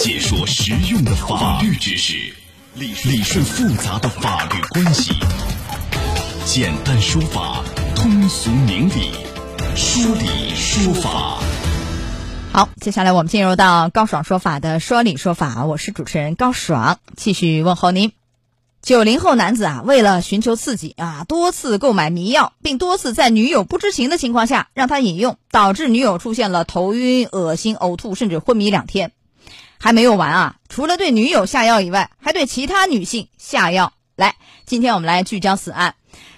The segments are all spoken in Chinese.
解说实用的法律知识，理理顺复杂的法律关系，简单说法，通俗明理，说理说法。好，接下来我们进入到高爽说法的说理说法，我是主持人高爽，继续问候您。九零后男子啊，为了寻求刺激啊，多次购买迷药，并多次在女友不知情的情况下让他饮用，导致女友出现了头晕、恶心、呕吐，甚至昏迷两天。还没有完啊！除了对女友下药以外，还对其他女性下药。来，今天我们来聚焦此案，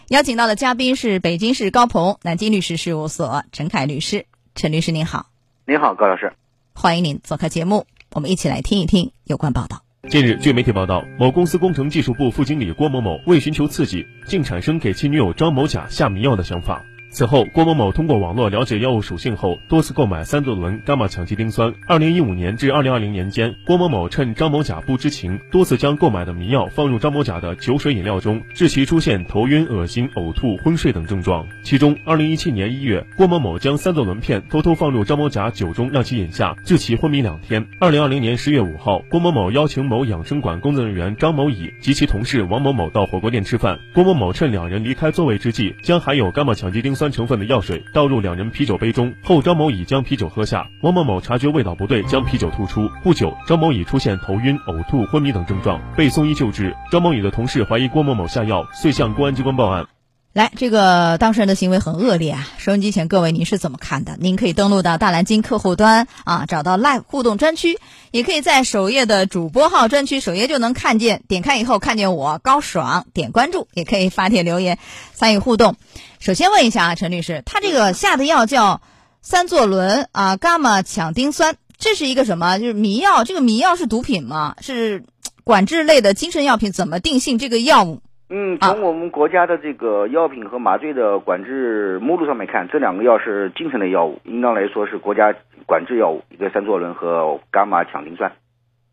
邀请到的嘉宾是北京市高鹏南京律师事务所陈凯律师。陈律师您好，您好，高老师，欢迎您做客节目，我们一起来听一听有关报道。近日，据媒体报道，某公司工程技术部副经理郭某某为寻求刺激，竟产生给其女友张某甲下迷药的想法。此后，郭某某通过网络了解药物属性后，多次购买三唑仑伽马羟基丁酸。二零一五年至二零二零年间，郭某某趁张某甲不知情，多次将购买的迷药放入张某甲的酒水饮料中，致其出现头晕、恶心、呕吐、昏睡等症状。其中，二零一七年一月，郭某某将三唑仑片偷偷放入张某甲酒中，让其饮下，致其昏迷两天。二零二零年十月五号，郭某某邀请某养生馆工作人员张某乙及其同事王某某到火锅店吃饭。郭某某趁两人离开座位之际，将含有伽马羟基丁酸。酸成分的药水倒入两人啤酒杯中后，张某乙将啤酒喝下。王某某察觉味道不对，将啤酒吐出。不久，张某乙出现头晕、呕吐、昏迷等症状，被送医救治。张某乙的同事怀疑郭某某下药，遂向公安机关报案。来，这个当事人的行为很恶劣啊！收音机前各位，您是怎么看的？您可以登录到大蓝鲸客户端啊，找到 Live 互动专区，也可以在首页的主播号专区首页就能看见。点开以后看见我高爽，点关注，也可以发帖留言参与互动。首先问一下啊，陈律师，他这个下的药叫三唑仑啊伽马羟丁酸，这是一个什么？就是迷药？这个迷药是毒品吗？是管制类的精神药品？怎么定性这个药物？嗯，从我们国家的这个药品和麻醉的管制目录上面看，这两个药是精神类药物，应当来说是国家管制药物，一个三唑仑和伽马羟丁酸。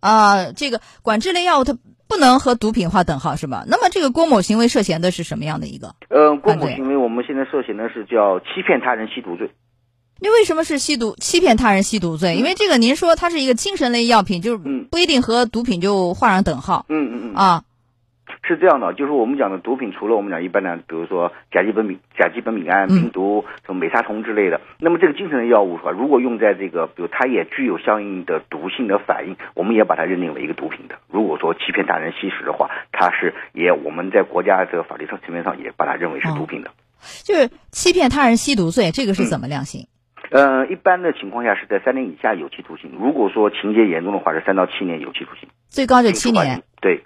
啊，这个管制类药物它不能和毒品划等号是吧？那么这个郭某行为涉嫌的是什么样的一个？呃，郭某行为我们现在涉嫌的是叫欺骗他人吸毒罪。那为什么是吸毒欺骗他人吸毒罪？因为这个您说它是一个精神类药品，就是不一定和毒品就画上等号。嗯嗯嗯。啊。是这样的，就是我们讲的毒品，除了我们讲一般的，比如说甲基苯丙、甲基苯丙胺、冰毒、什么美沙酮之类的，那么这个精神类药物是吧？如果用在这个，比如它也具有相应的毒性的反应，我们也把它认定为一个毒品的。如果说欺骗他人吸食的话，它是也我们在国家这个法律上层面上也把它认为是毒品的。就是欺骗他人吸毒罪，这个是怎么量刑？呃，一般的情况下是在三年以下有期徒刑，如果说情节严重的话是三到七年有期徒刑，最高就七年。对。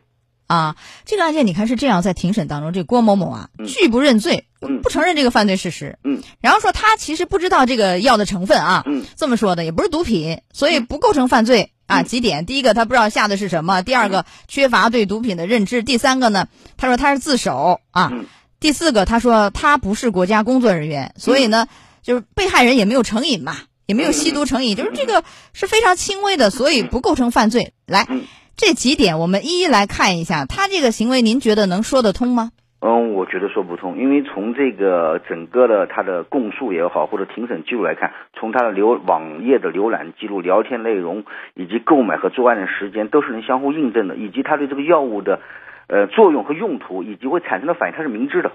啊，这个案件你看是这样，在庭审当中，这郭某某啊拒不认罪，不承认这个犯罪事实，嗯，然后说他其实不知道这个药的成分啊，嗯，这么说的也不是毒品，所以不构成犯罪啊。几点？第一个他不知道下的是什么，第二个缺乏对毒品的认知，第三个呢，他说他是自首啊，第四个他说他不是国家工作人员，所以呢，就是被害人也没有成瘾嘛，也没有吸毒成瘾，就是这个是非常轻微的，所以不构成犯罪。来。这几点我们一一来看一下，他这个行为您觉得能说得通吗？嗯，我觉得说不通，因为从这个整个的他的供述也好，或者庭审记录来看，从他的浏网页的浏览记录、聊天内容以及购买和作案的时间都是能相互印证的，以及他对这个药物的呃作用和用途以及会产生的反应，他是明知的。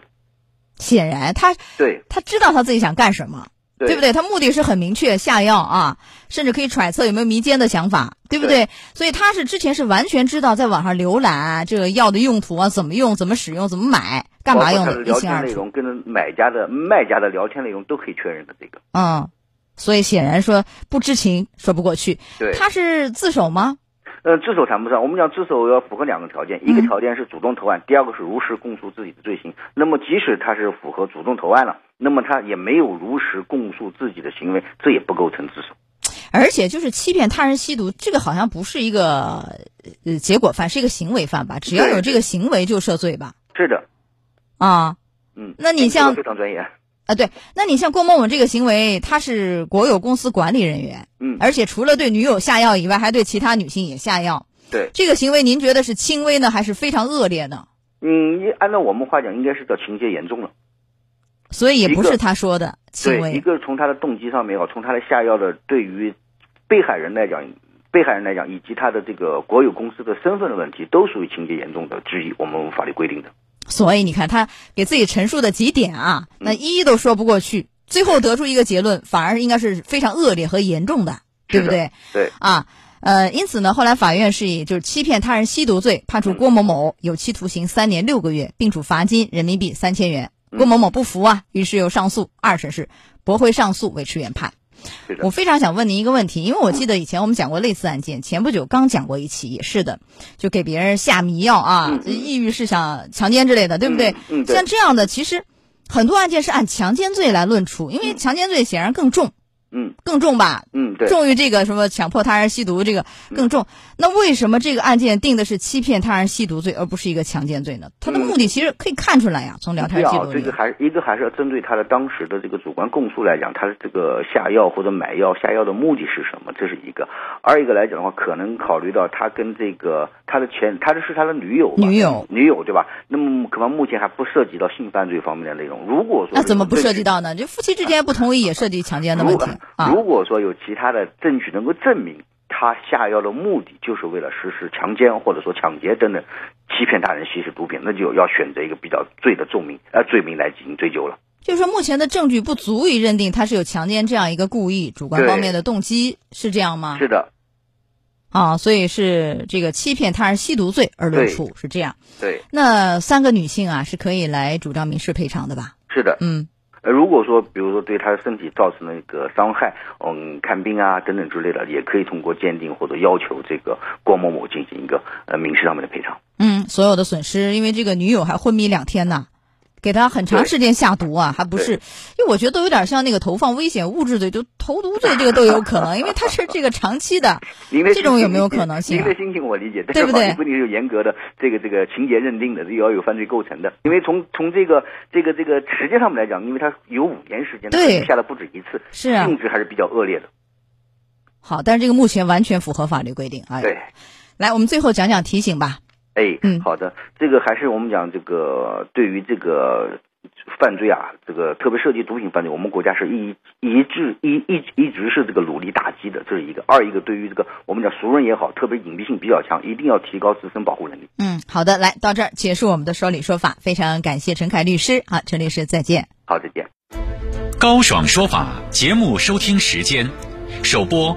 显然，他对他知道他自己想干什么。对不对？他目的是很明确，下药啊，甚至可以揣测有没有迷奸的想法，对不对？所以他是之前是完全知道在网上浏览这个药的用途啊，怎么用、怎么使用、怎么买、干嘛用的，一清二楚。内容跟买家的、卖家的聊天内容都可以确认的这个。嗯，所以显然说不知情说不过去。对，他是自首吗？呃，自首谈不上。我们讲自首要符合两个条件，一个条件是主动投案，第二个是如实供述自己的罪行。那么，即使他是符合主动投案了，那么他也没有如实供述自己的行为，这也不构成自首。而且，就是欺骗他人吸毒，这个好像不是一个呃结果犯，是一个行为犯吧？只要有这个行为就涉罪吧？是的。啊，嗯，那你像非常专业。啊，对，那你像郭某某这个行为，他是国有公司管理人员，嗯，而且除了对女友下药以外，还对其他女性也下药，对，这个行为您觉得是轻微呢，还是非常恶劣呢？嗯，按照我们话讲，应该是叫情节严重了，所以也不是他说的轻微。一个从他的动机上面也好，从他的下药的对于被害人来讲，被害人来讲，以及他的这个国有公司的身份的问题，都属于情节严重的之一，我们法律规定的。所以你看，他给自己陈述的几点啊，那一一都说不过去，最后得出一个结论，反而应该是非常恶劣和严重的，对不对？对啊，呃，因此呢，后来法院是以就是欺骗他人吸毒罪，判处郭某某有期徒刑三年六个月，并处罚金人民币三千元。郭某某不服啊，于是又上诉，二审是驳回上诉，维持原判。我非常想问您一个问题，因为我记得以前我们讲过类似案件，前不久刚讲过一起，也是的，就给别人下迷药啊，抑郁是想强奸之类的，对不对？像这样的，其实很多案件是按强奸罪来论处，因为强奸罪显然更重。嗯，更重吧？嗯，对，重于这个什么强迫他人吸毒这个更重。那为什么这个案件定的是欺骗他人吸毒罪，而不是一个强奸罪呢？他的目的其实可以看出来呀，从聊天记录里。这个还一个还是要针对他的当时的这个主观供述来讲，他的这个下药或者买药下药的目的是什么？这是一个。二一个来讲的话，可能考虑到他跟这个他的前，他的是他的女友，女友，女友对吧？那么可能目前还不涉及到性犯罪方面的内容。如果说那怎么不涉及到呢？就夫妻之间不同意也涉及强奸的问题。如果说有其他的证据能够证明他下药的目的就是为了实施强奸或者说抢劫等等欺骗他人吸食毒品，那就要选择一个比较罪的重名呃罪名来进行追究了。就是说，目前的证据不足以认定他是有强奸这样一个故意主观方面的动机，是这样吗？是的。啊，所以是这个欺骗他人吸毒罪而论处，是这样。对。那三个女性啊是可以来主张民事赔偿的吧？是的。嗯。如果说，比如说对他的身体造成了一个伤害，嗯，看病啊等等之类的，也可以通过鉴定或者要求这个郭某某进行一个呃民事上面的赔偿。嗯，所有的损失，因为这个女友还昏迷两天呢。给他很长时间下毒啊，还不是？因为我觉得都有点像那个投放危险物质罪，就投毒罪，这个都有可能，因为他是这个长期的，这种有没有可能性？您的心情我理解，对不对？不定是有严格的这个这个情节认定的，又要有犯罪构成的。因为从从这个这个这个时间上面来讲，因为他有五年时间，对，下了不止一次，是啊，性质还是比较恶劣的。好，但是这个目前完全符合法律规定啊。对，来，我们最后讲讲提醒吧。哎，嗯，好的，这个还是我们讲这个对于这个。犯罪啊，这个特别涉及毒品犯罪，我们国家是一一致一一一直是这个努力打击的，这是一个。二一个对于这个我们讲熟人也好，特别隐蔽性比较强，一定要提高自身保护能力。嗯，好的，来到这儿结束我们的说理说法，非常感谢陈凯律师好，陈律师再见。好，再见。高爽说法节目收听时间，首播